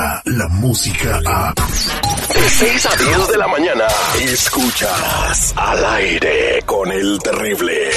llega la música a... De 6 a 10 de la mañana, escuchas al aire con el terrible.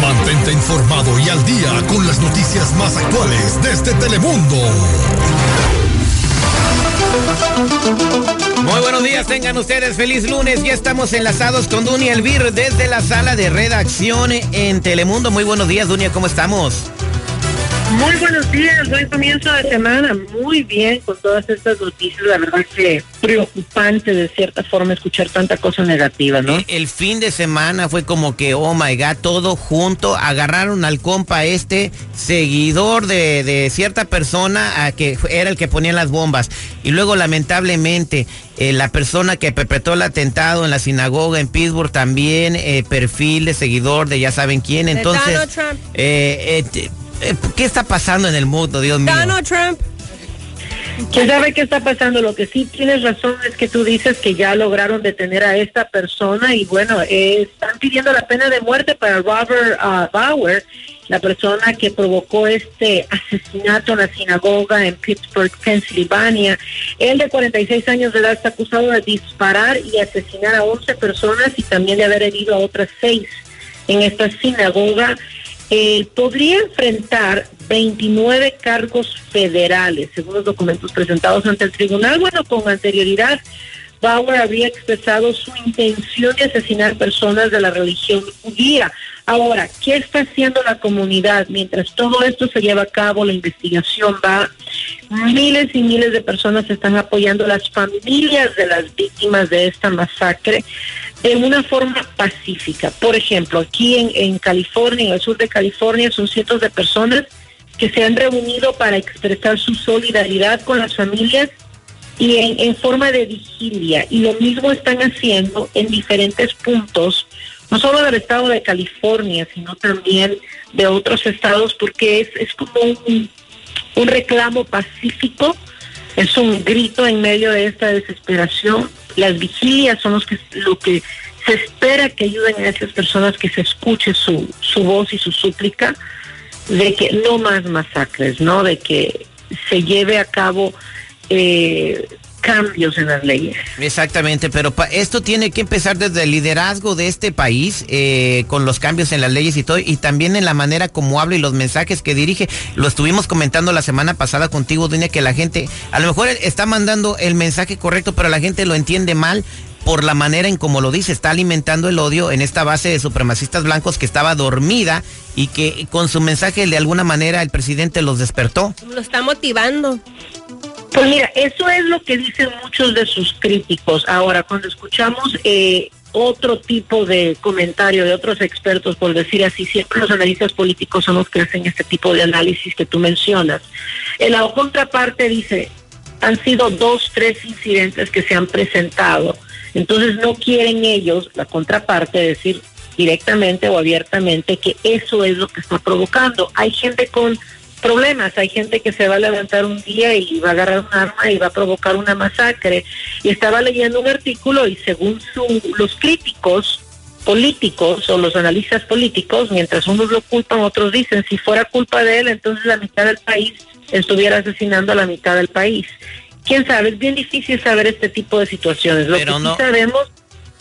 Mantente informado y al día con las noticias más actuales desde Telemundo. Muy buenos días, tengan ustedes feliz lunes. Ya estamos enlazados con Dunia Elvir desde la sala de redacción en Telemundo. Muy buenos días, Dunia, ¿cómo estamos? Muy buenos días, buen comienzo de semana. Muy bien con todas estas noticias. La verdad que preocupante de cierta forma escuchar tanta cosa negativa, ¿no? El, el fin de semana fue como que, oh my god, todo junto. Agarraron al compa este, seguidor de, de cierta persona, a que era el que ponía las bombas. Y luego, lamentablemente, eh, la persona que perpetró el atentado en la sinagoga en Pittsburgh también, eh, perfil de seguidor de ya saben quién. Entonces, eh, eh, eh, ¿qué está pasando en el mundo, Dios mío? Donald Trump. ¿Quién sabe qué está pasando? Lo que sí tienes razón es que tú dices que ya lograron detener a esta persona y bueno, eh, están pidiendo la pena de muerte para Robert ah, Bauer, la persona que provocó este asesinato en la sinagoga en Pittsburgh, Pennsylvania. Él de 46 años de edad está acusado de disparar y asesinar a 11 personas y también de haber herido a otras seis en esta sinagoga. Eh, podría enfrentar 29 cargos federales, según los documentos presentados ante el tribunal. Bueno, con anterioridad, Bauer había expresado su intención de asesinar personas de la religión judía. Ahora, ¿qué está haciendo la comunidad? Mientras todo esto se lleva a cabo, la investigación va, miles y miles de personas están apoyando a las familias de las víctimas de esta masacre de una forma pacífica. Por ejemplo, aquí en, en California, en el sur de California, son cientos de personas que se han reunido para expresar su solidaridad con las familias y en, en forma de vigilia. Y lo mismo están haciendo en diferentes puntos, no solo del estado de California, sino también de otros estados, porque es, es como un, un reclamo pacífico, es un grito en medio de esta desesperación. Las vigilias son los que, lo que se espera que ayuden a esas personas que se escuche su, su voz y su súplica de que no más masacres, ¿no? De que se lleve a cabo eh, cambios en las leyes. Exactamente, pero pa- esto tiene que empezar desde el liderazgo de este país, eh, con los cambios en las leyes y todo, y también en la manera como habla y los mensajes que dirige. Lo estuvimos comentando la semana pasada contigo, Dunia, que la gente a lo mejor está mandando el mensaje correcto, pero la gente lo entiende mal por la manera en como lo dice, está alimentando el odio en esta base de supremacistas blancos que estaba dormida y que con su mensaje de alguna manera el presidente los despertó. Lo está motivando. Pues mira, eso es lo que dicen muchos de sus críticos. Ahora, cuando escuchamos eh, otro tipo de comentario de otros expertos, por decir así, siempre los analistas políticos son los que hacen este tipo de análisis que tú mencionas. En la contraparte dice, han sido dos, tres incidentes que se han presentado. Entonces no quieren ellos, la contraparte, decir directamente o abiertamente que eso es lo que está provocando. Hay gente con problemas, hay gente que se va a levantar un día y va a agarrar un arma y va a provocar una masacre. Y estaba leyendo un artículo y según su, los críticos políticos o los analistas políticos, mientras unos lo culpan, otros dicen, si fuera culpa de él, entonces la mitad del país estuviera asesinando a la mitad del país. Quién sabe, es bien difícil saber este tipo de situaciones. Lo Pero que no- sí sabemos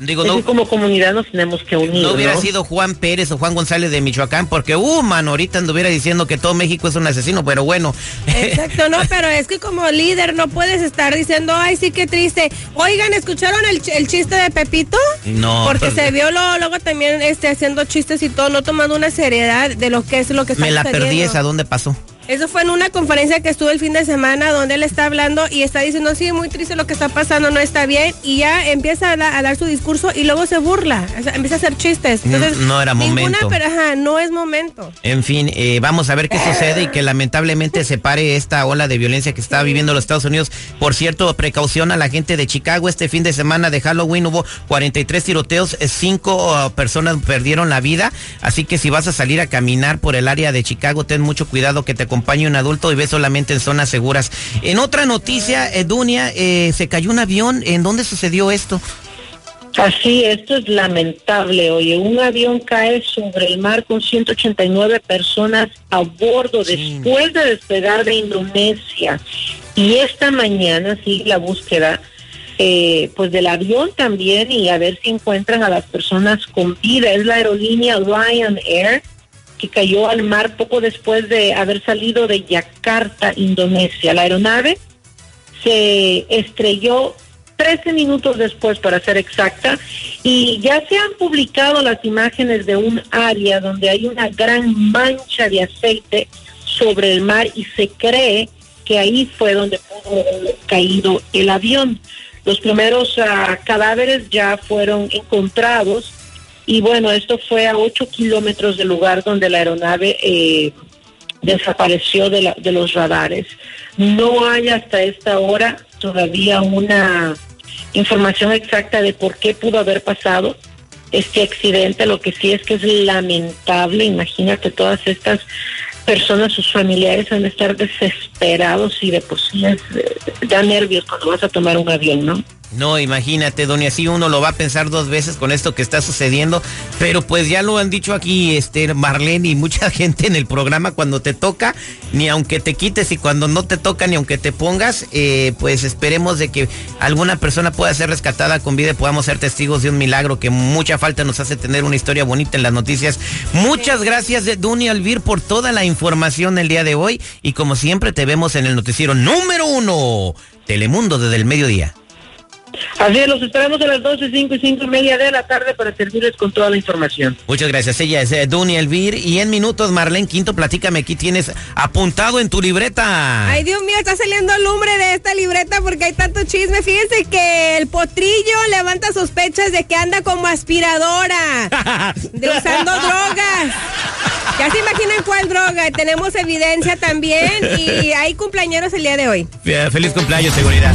Digo, no, como comunidad nos tenemos que unir. No hubiera ¿no? sido Juan Pérez o Juan González de Michoacán, porque, uh, mano, ahorita anduviera diciendo que todo México es un asesino, pero bueno. Exacto, no, pero es que como líder no puedes estar diciendo, ay, sí, qué triste. Oigan, ¿escucharon el, el chiste de Pepito? No. Porque se vio luego, luego también este, haciendo chistes y todo, no tomando una seriedad de lo que es lo que está Me la perdí sucediendo. esa, ¿dónde pasó? Eso fue en una conferencia que estuvo el fin de semana donde él está hablando y está diciendo, sí, muy triste lo que está pasando, no está bien. Y ya empieza a, da- a dar su discurso y luego se burla, o sea, empieza a hacer chistes. Entonces, No- no era ninguna, momento. pero ajá, no es momento. En fin, eh, vamos a ver qué sucede y que lamentablemente se pare esta ola de violencia que está viviendo los Estados Unidos. Por cierto, precaución a la gente de Chicago. Este fin de semana de Halloween hubo 43 tiroteos, eh, cinco uh, personas perdieron la vida. Así que si vas a salir a caminar por el área de Chicago, ten mucho cuidado que te acompañe un adulto y ve solamente en zonas seguras. En otra noticia, Dunia, eh, se cayó un avión. ¿En dónde sucedió esto? Así, esto es lamentable. Oye, un avión cae sobre el mar con 189 personas a bordo después de despegar de Indonesia. Y esta mañana sigue la búsqueda eh, pues del avión también y a ver si encuentran a las personas con vida. Es la aerolínea Ryanair cayó al mar poco después de haber salido de Yakarta, Indonesia. La aeronave se estrelló 13 minutos después, para ser exacta, y ya se han publicado las imágenes de un área donde hay una gran mancha de aceite sobre el mar y se cree que ahí fue donde caído el avión. Los primeros ah, cadáveres ya fueron encontrados y bueno, esto fue a 8 kilómetros del lugar donde la aeronave eh, desapareció de, la, de los radares. No hay hasta esta hora todavía una información exacta de por qué pudo haber pasado este accidente. Lo que sí es que es lamentable. Imagínate todas estas personas, sus familiares van a estar desesperados y de por sí da nervios cuando vas a tomar un avión, ¿no? No, imagínate, doña, así uno lo va a pensar dos veces con esto que está sucediendo, pero pues ya lo han dicho aquí, este, Marlene y mucha gente en el programa, cuando te toca, ni aunque te quites y cuando no te toca, ni aunque te pongas, eh, pues esperemos de que alguna persona pueda ser rescatada con vida y podamos ser testigos de un milagro que mucha falta nos hace tener una historia bonita en las noticias. Muchas gracias, Duny Alvir, por toda la información el día de hoy y como siempre te vemos en el noticiero número uno, Telemundo desde el mediodía. Así es, los esperamos a las 12, 5 y 5 y media de la tarde para servirles con toda la información. Muchas gracias. Ella es eh, Duny Elvir. Y en minutos, Marlene Quinto, platícame, aquí tienes apuntado en tu libreta. Ay, Dios mío, está saliendo lumbre de esta libreta porque hay tanto chisme. Fíjense que el potrillo levanta sospechas de que anda como aspiradora, de usando drogas. Ya se imaginan cuál droga. Tenemos evidencia también y hay cumpleaños el día de hoy. Feliz cumpleaños, seguridad.